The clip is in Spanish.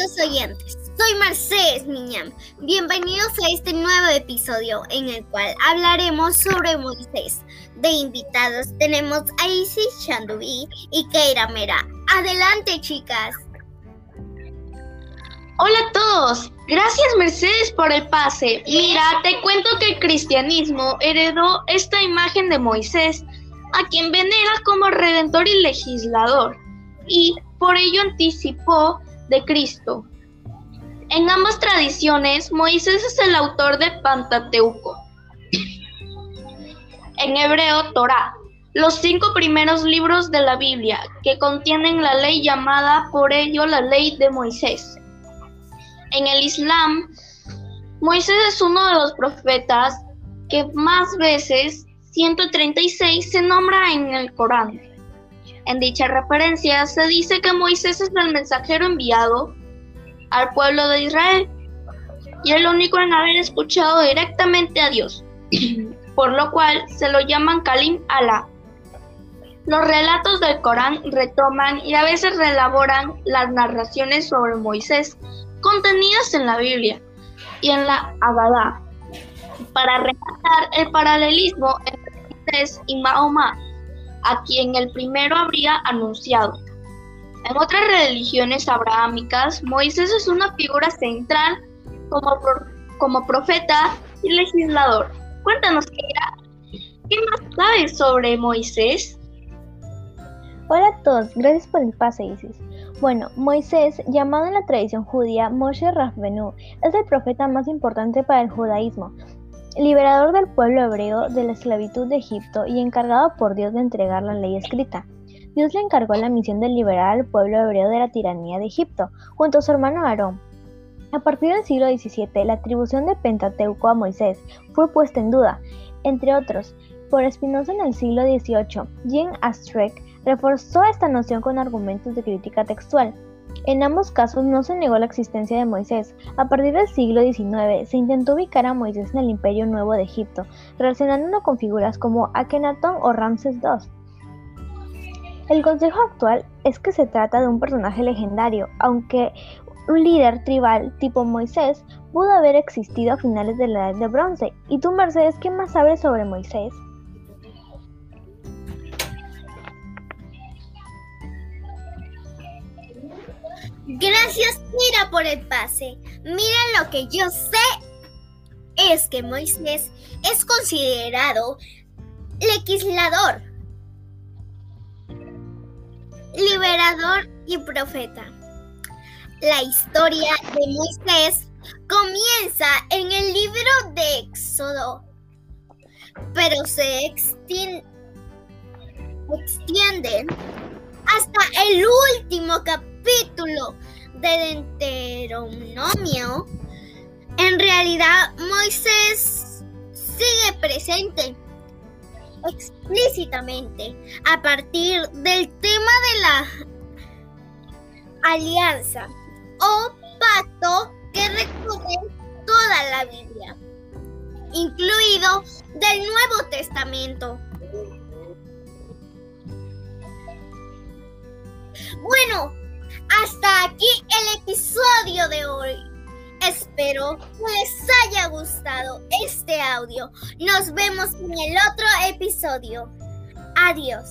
oyentes, soy Mercedes Miñam. Bienvenidos a este nuevo episodio en el cual hablaremos sobre Moisés. De invitados tenemos a Isis Chandubi y Keira Mera. Adelante, chicas. Hola a todos, gracias Mercedes por el pase. Mira, te cuento que el cristianismo heredó esta imagen de Moisés, a quien venera como redentor y legislador, y por ello anticipó de Cristo. En ambas tradiciones, Moisés es el autor de Pantateuco. En hebreo, Torah, los cinco primeros libros de la Biblia, que contienen la ley llamada por ello la ley de Moisés. En el Islam, Moisés es uno de los profetas que más veces, 136, se nombra en el Corán. En dicha referencia se dice que Moisés es el mensajero enviado al pueblo de Israel y el único en haber escuchado directamente a Dios, por lo cual se lo llaman Kalim Allah. Los relatos del Corán retoman y a veces reelaboran las narraciones sobre Moisés contenidas en la Biblia y en la Abadá para rematar el paralelismo entre Moisés y Mahoma, a quien el primero habría anunciado. En otras religiones abrahámicas, Moisés es una figura central como, como profeta y legislador. Cuéntanos, ¿qué más sabes sobre Moisés? Hola a todos, gracias por el pase, Isis. Bueno, Moisés, llamado en la tradición judía Moshe Rabbenu, es el profeta más importante para el judaísmo, liberador del pueblo hebreo de la esclavitud de Egipto y encargado por Dios de entregar la ley escrita. Dios le encargó la misión de liberar al pueblo hebreo de la tiranía de Egipto, junto a su hermano Aarón. A partir del siglo XVII, la atribución de Pentateuco a Moisés fue puesta en duda, entre otros, por Spinoza en el siglo XVIII. Jean Astruc reforzó esta noción con argumentos de crítica textual. En ambos casos no se negó la existencia de Moisés. A partir del siglo XIX se intentó ubicar a Moisés en el Imperio Nuevo de Egipto, relacionándolo con figuras como Akenatón o Ramses II. El consejo actual es que se trata de un personaje legendario, aunque un líder tribal tipo Moisés pudo haber existido a finales de la Edad de Bronce. ¿Y tú, Mercedes, qué más sabes sobre Moisés? Gracias, Mira, por el pase. Mira lo que yo sé es que Moisés es considerado legislador liberador y profeta. La historia de Moisés comienza en el libro de Éxodo, pero se extiende, hasta el último capítulo del Deuteronomio. En realidad, Moisés sigue presente explícitamente a partir del tema de la alianza o pacto que recorre toda la Biblia, incluido del Nuevo Testamento. Bueno, hasta aquí el episodio de hoy. Espero que les haya gustado este audio. Nos vemos en el otro episodio. Adiós.